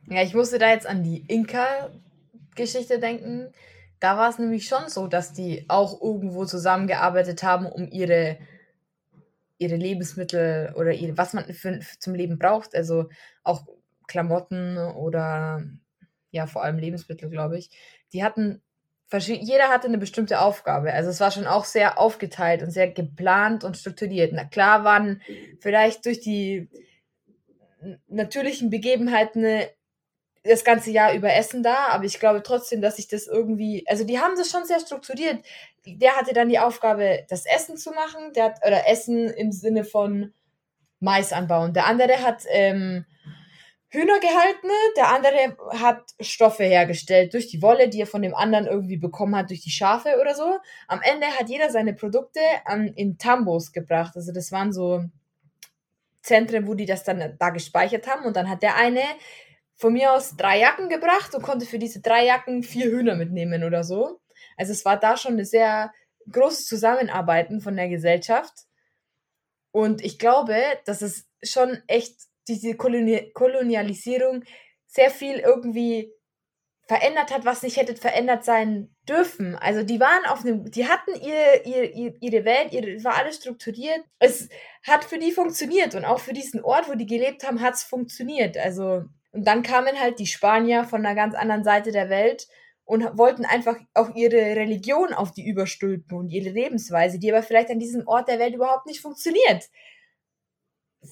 Ja, ich musste da jetzt an die Inka-Geschichte denken. Da war es nämlich schon so, dass die auch irgendwo zusammengearbeitet haben, um ihre, ihre Lebensmittel oder ihre, was man für, zum Leben braucht. Also auch Klamotten oder ja, vor allem Lebensmittel, glaube ich. Die hatten jeder hatte eine bestimmte Aufgabe. Also es war schon auch sehr aufgeteilt und sehr geplant und strukturiert. Na klar waren vielleicht durch die natürlichen Begebenheiten äh, das ganze Jahr über Essen da, aber ich glaube trotzdem, dass sich das irgendwie, also die haben das schon sehr strukturiert. Der hatte dann die Aufgabe, das Essen zu machen, der hat, oder Essen im Sinne von Mais anbauen. Der andere hat ähm, Hühner gehalten, der andere hat Stoffe hergestellt durch die Wolle, die er von dem anderen irgendwie bekommen hat, durch die Schafe oder so. Am Ende hat jeder seine Produkte an, in Tambos gebracht. Also das waren so Zentren, wo die das dann da gespeichert haben. Und dann hat der eine von mir aus drei Jacken gebracht und konnte für diese drei Jacken vier Hühner mitnehmen oder so. Also es war da schon eine sehr großes Zusammenarbeiten von der Gesellschaft. Und ich glaube, dass es schon echt diese Koloni Kolonialisierung sehr viel irgendwie verändert hat, was nicht hätte verändert sein dürfen. Also die waren auf einem, die hatten ihr, ihr, ihre Welt, ihre, war alles strukturiert. Es hat für die funktioniert und auch für diesen Ort, wo die gelebt haben, hat es funktioniert. Also und dann kamen halt die Spanier von einer ganz anderen Seite der Welt und wollten einfach auch ihre Religion auf die überstülpen und ihre Lebensweise, die aber vielleicht an diesem Ort der Welt überhaupt nicht funktioniert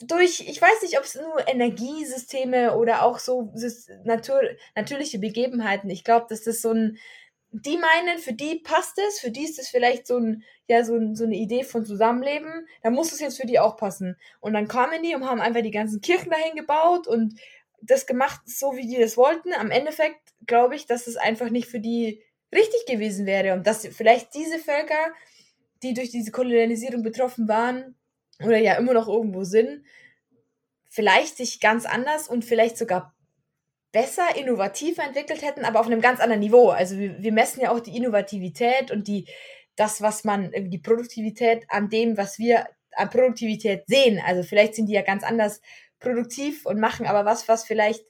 durch, ich weiß nicht, ob es nur Energiesysteme oder auch so Natur, natürliche Begebenheiten. Ich glaube, dass das so ein, die meinen, für die passt es, für die ist es vielleicht so ein, ja, so, ein, so eine Idee von Zusammenleben, da muss es jetzt für die auch passen. Und dann kamen die und haben einfach die ganzen Kirchen dahin gebaut und das gemacht, so wie die das wollten. Am Endeffekt glaube ich, dass es einfach nicht für die richtig gewesen wäre und dass vielleicht diese Völker, die durch diese Kolonialisierung betroffen waren, oder ja immer noch irgendwo sind, vielleicht sich ganz anders und vielleicht sogar besser, innovativer entwickelt hätten, aber auf einem ganz anderen Niveau. Also wir, wir messen ja auch die Innovativität und die, das, was man, die Produktivität an dem, was wir an Produktivität sehen. Also vielleicht sind die ja ganz anders produktiv und machen aber was, was vielleicht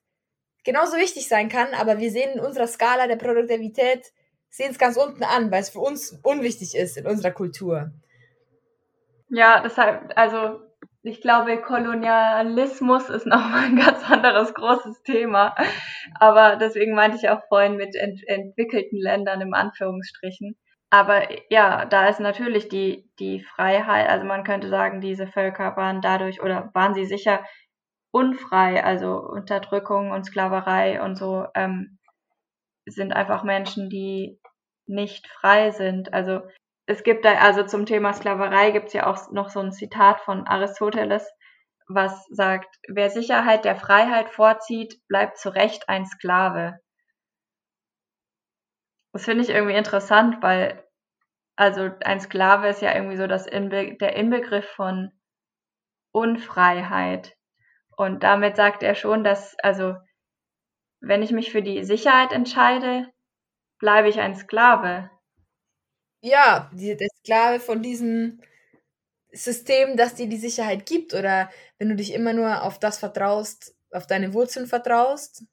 genauso wichtig sein kann, aber wir sehen in unserer Skala der Produktivität, sehen es ganz unten an, weil es für uns unwichtig ist in unserer Kultur. Ja, deshalb, also ich glaube, Kolonialismus ist nochmal ein ganz anderes großes Thema. Aber deswegen meinte ich auch vorhin mit ent entwickelten Ländern im Anführungsstrichen. Aber ja, da ist natürlich die, die Freiheit, also man könnte sagen, diese Völker waren dadurch oder waren sie sicher unfrei, also Unterdrückung und Sklaverei und so ähm, sind einfach Menschen, die nicht frei sind. Also es gibt da, also zum Thema Sklaverei gibt es ja auch noch so ein Zitat von Aristoteles, was sagt, wer Sicherheit der Freiheit vorzieht, bleibt zu Recht ein Sklave. Das finde ich irgendwie interessant, weil, also ein Sklave ist ja irgendwie so das Inbe der Inbegriff von Unfreiheit. Und damit sagt er schon, dass, also, wenn ich mich für die Sicherheit entscheide, bleibe ich ein Sklave ja, die, der Sklave von diesem System, das dir die Sicherheit gibt. Oder wenn du dich immer nur auf das vertraust, auf deine Wurzeln vertraust,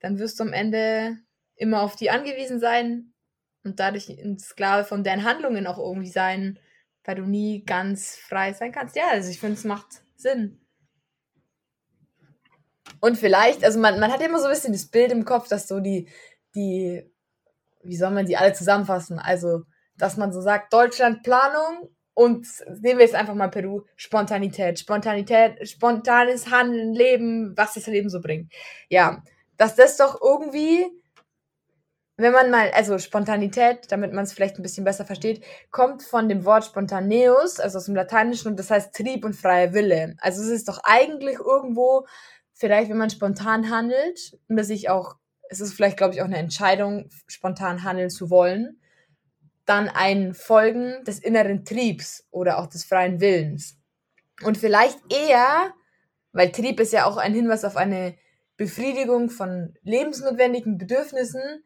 dann wirst du am Ende immer auf die angewiesen sein und dadurch ein Sklave von deinen Handlungen auch irgendwie sein, weil du nie ganz frei sein kannst. Ja, also ich finde, es macht Sinn. Und vielleicht, also man, man hat immer so ein bisschen das Bild im Kopf, dass so die, die, wie soll man die alle zusammenfassen? Also dass man so sagt, Deutschland Planung und nehmen wir jetzt einfach mal Peru, Spontanität. Spontanität, spontanes Handeln, Leben, was das Leben so bringt. Ja, dass das doch irgendwie, wenn man mal, also Spontanität, damit man es vielleicht ein bisschen besser versteht, kommt von dem Wort spontaneus, also aus dem Lateinischen, und das heißt Trieb und freier Wille. Also es ist doch eigentlich irgendwo, vielleicht wenn man spontan handelt, und sich auch, es ist vielleicht, glaube ich, auch eine Entscheidung, spontan handeln zu wollen dann ein Folgen des inneren Triebs oder auch des freien Willens. Und vielleicht eher, weil Trieb ist ja auch ein Hinweis auf eine Befriedigung von lebensnotwendigen Bedürfnissen,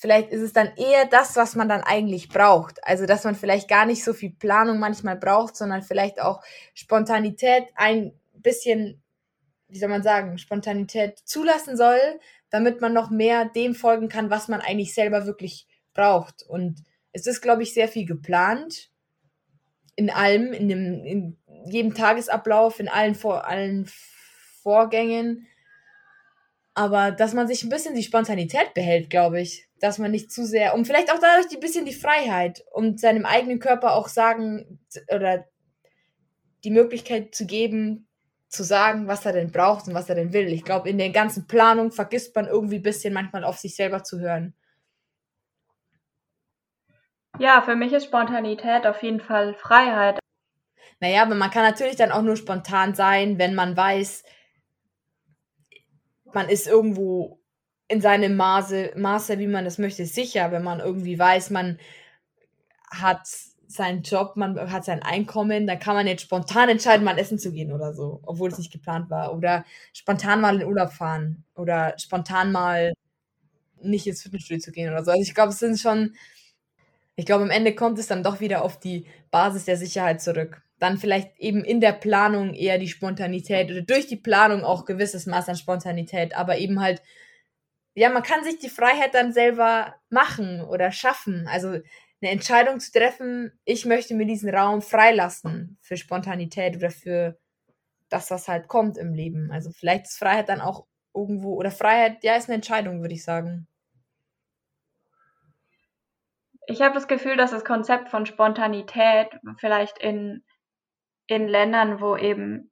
vielleicht ist es dann eher das, was man dann eigentlich braucht. Also, dass man vielleicht gar nicht so viel Planung manchmal braucht, sondern vielleicht auch Spontanität ein bisschen, wie soll man sagen, Spontanität zulassen soll, damit man noch mehr dem folgen kann, was man eigentlich selber wirklich braucht. Und es ist, glaube ich, sehr viel geplant. In allem, in, dem, in jedem Tagesablauf, in allen, Vor allen Vorgängen. Aber dass man sich ein bisschen die Spontanität behält, glaube ich. Dass man nicht zu sehr, und vielleicht auch dadurch ein bisschen die Freiheit und seinem eigenen Körper auch sagen oder die Möglichkeit zu geben, zu sagen, was er denn braucht und was er denn will. Ich glaube, in der ganzen Planung vergisst man irgendwie ein bisschen manchmal auf sich selber zu hören. Ja, für mich ist Spontanität auf jeden Fall Freiheit. Naja, aber man kann natürlich dann auch nur spontan sein, wenn man weiß, man ist irgendwo in seinem Maße, Maße, wie man das möchte, sicher, wenn man irgendwie weiß, man hat seinen Job, man hat sein Einkommen, dann kann man jetzt spontan entscheiden, mal essen zu gehen oder so, obwohl es nicht geplant war. Oder spontan mal in Urlaub fahren. Oder spontan mal nicht ins Fitnessstudio zu gehen oder so. Also ich glaube, es sind schon, ich glaube, am Ende kommt es dann doch wieder auf die Basis der Sicherheit zurück. Dann vielleicht eben in der Planung eher die Spontanität oder durch die Planung auch gewisses Maß an Spontanität, aber eben halt, ja, man kann sich die Freiheit dann selber machen oder schaffen. Also eine Entscheidung zu treffen, ich möchte mir diesen Raum freilassen für Spontanität oder für das, was halt kommt im Leben. Also vielleicht ist Freiheit dann auch irgendwo, oder Freiheit, ja, ist eine Entscheidung, würde ich sagen. Ich habe das Gefühl, dass das Konzept von Spontanität vielleicht in, in Ländern, wo eben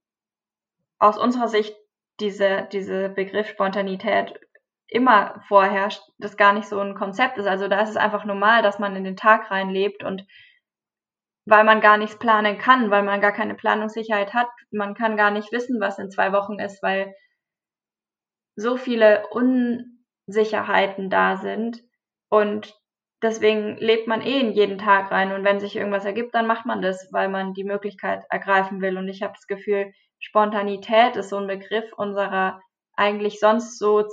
aus unserer Sicht diese, diese Begriff Spontanität immer vorherrscht, das gar nicht so ein Konzept ist. Also da ist es einfach normal, dass man in den Tag reinlebt und weil man gar nichts planen kann, weil man gar keine Planungssicherheit hat, man kann gar nicht wissen, was in zwei Wochen ist, weil so viele Unsicherheiten da sind und deswegen lebt man eh in jeden Tag rein und wenn sich irgendwas ergibt, dann macht man das, weil man die Möglichkeit ergreifen will. Und ich habe das Gefühl, Spontanität ist so ein Begriff unserer eigentlich sonst so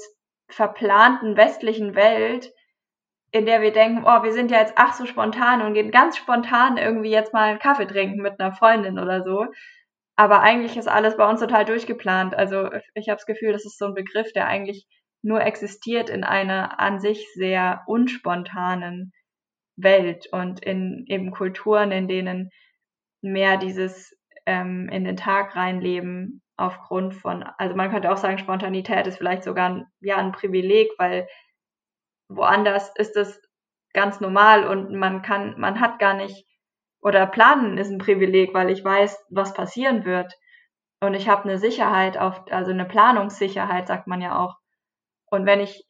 verplanten westlichen Welt, in der wir denken, oh, wir sind ja jetzt ach so spontan und gehen ganz spontan irgendwie jetzt mal einen Kaffee trinken mit einer Freundin oder so. Aber eigentlich ist alles bei uns total durchgeplant. Also ich habe das Gefühl, das ist so ein Begriff, der eigentlich nur existiert in einer an sich sehr unspontanen Welt und in eben Kulturen, in denen mehr dieses ähm, in den Tag reinleben aufgrund von, also man könnte auch sagen, Spontanität ist vielleicht sogar ein, ja ein Privileg, weil woanders ist es ganz normal und man kann, man hat gar nicht, oder planen ist ein Privileg, weil ich weiß, was passieren wird. Und ich habe eine Sicherheit auf, also eine Planungssicherheit, sagt man ja auch, und wenn ich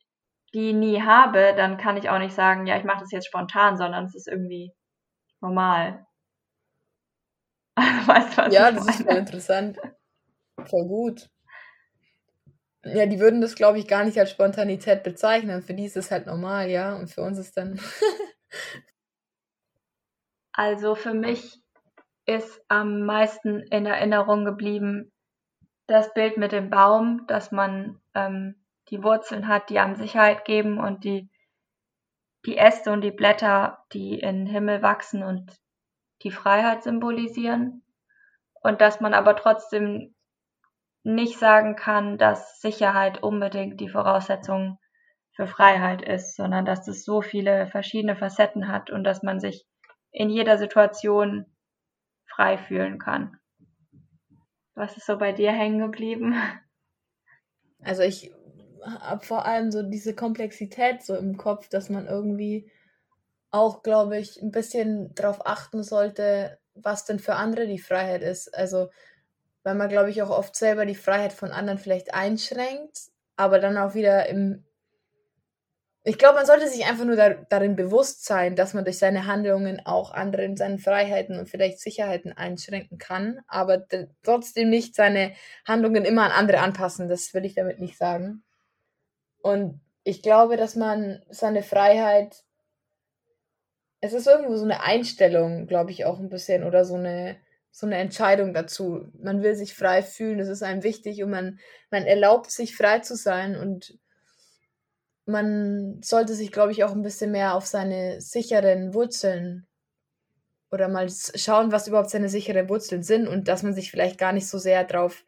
die nie habe, dann kann ich auch nicht sagen, ja, ich mache das jetzt spontan, sondern es ist irgendwie normal. weißt du, was ja, das meine? ist voll interessant. Voll gut. Ja, die würden das, glaube ich, gar nicht als Spontanität bezeichnen. Für die ist es halt normal, ja. Und für uns ist dann. also für mich ist am meisten in Erinnerung geblieben das Bild mit dem Baum, dass man ähm, die Wurzeln hat, die einem Sicherheit geben und die, die Äste und die Blätter, die in den Himmel wachsen und die Freiheit symbolisieren. Und dass man aber trotzdem nicht sagen kann, dass Sicherheit unbedingt die Voraussetzung für Freiheit ist, sondern dass es so viele verschiedene Facetten hat und dass man sich in jeder Situation frei fühlen kann. Was ist so bei dir hängen geblieben? Also ich habe vor allem so diese Komplexität so im Kopf, dass man irgendwie auch, glaube ich, ein bisschen darauf achten sollte, was denn für andere die Freiheit ist. Also, weil man, glaube ich, auch oft selber die Freiheit von anderen vielleicht einschränkt, aber dann auch wieder im. Ich glaube, man sollte sich einfach nur da, darin bewusst sein, dass man durch seine Handlungen auch anderen seine Freiheiten und vielleicht Sicherheiten einschränken kann, aber trotzdem nicht seine Handlungen immer an andere anpassen. Das will ich damit nicht sagen. Und ich glaube, dass man seine Freiheit, es ist irgendwo so eine Einstellung, glaube ich, auch ein bisschen, oder so eine, so eine Entscheidung dazu. Man will sich frei fühlen, das ist einem wichtig und man, man erlaubt sich frei zu sein und man sollte sich, glaube ich, auch ein bisschen mehr auf seine sicheren Wurzeln oder mal schauen, was überhaupt seine sicheren Wurzeln sind und dass man sich vielleicht gar nicht so sehr drauf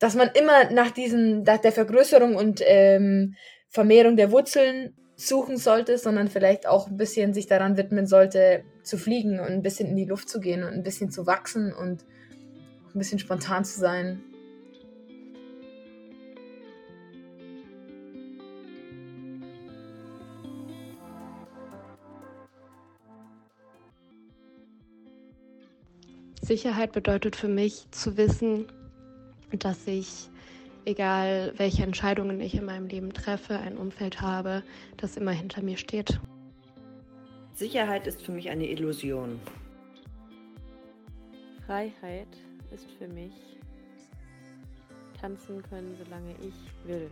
dass man immer nach diesen, nach der Vergrößerung und ähm, Vermehrung der Wurzeln suchen sollte, sondern vielleicht auch ein bisschen sich daran widmen sollte, zu fliegen und ein bisschen in die Luft zu gehen und ein bisschen zu wachsen und ein bisschen spontan zu sein. Sicherheit bedeutet für mich zu wissen, dass ich, egal welche Entscheidungen ich in meinem Leben treffe, ein Umfeld habe, das immer hinter mir steht. Sicherheit ist für mich eine Illusion. Freiheit ist für mich tanzen können, solange ich will.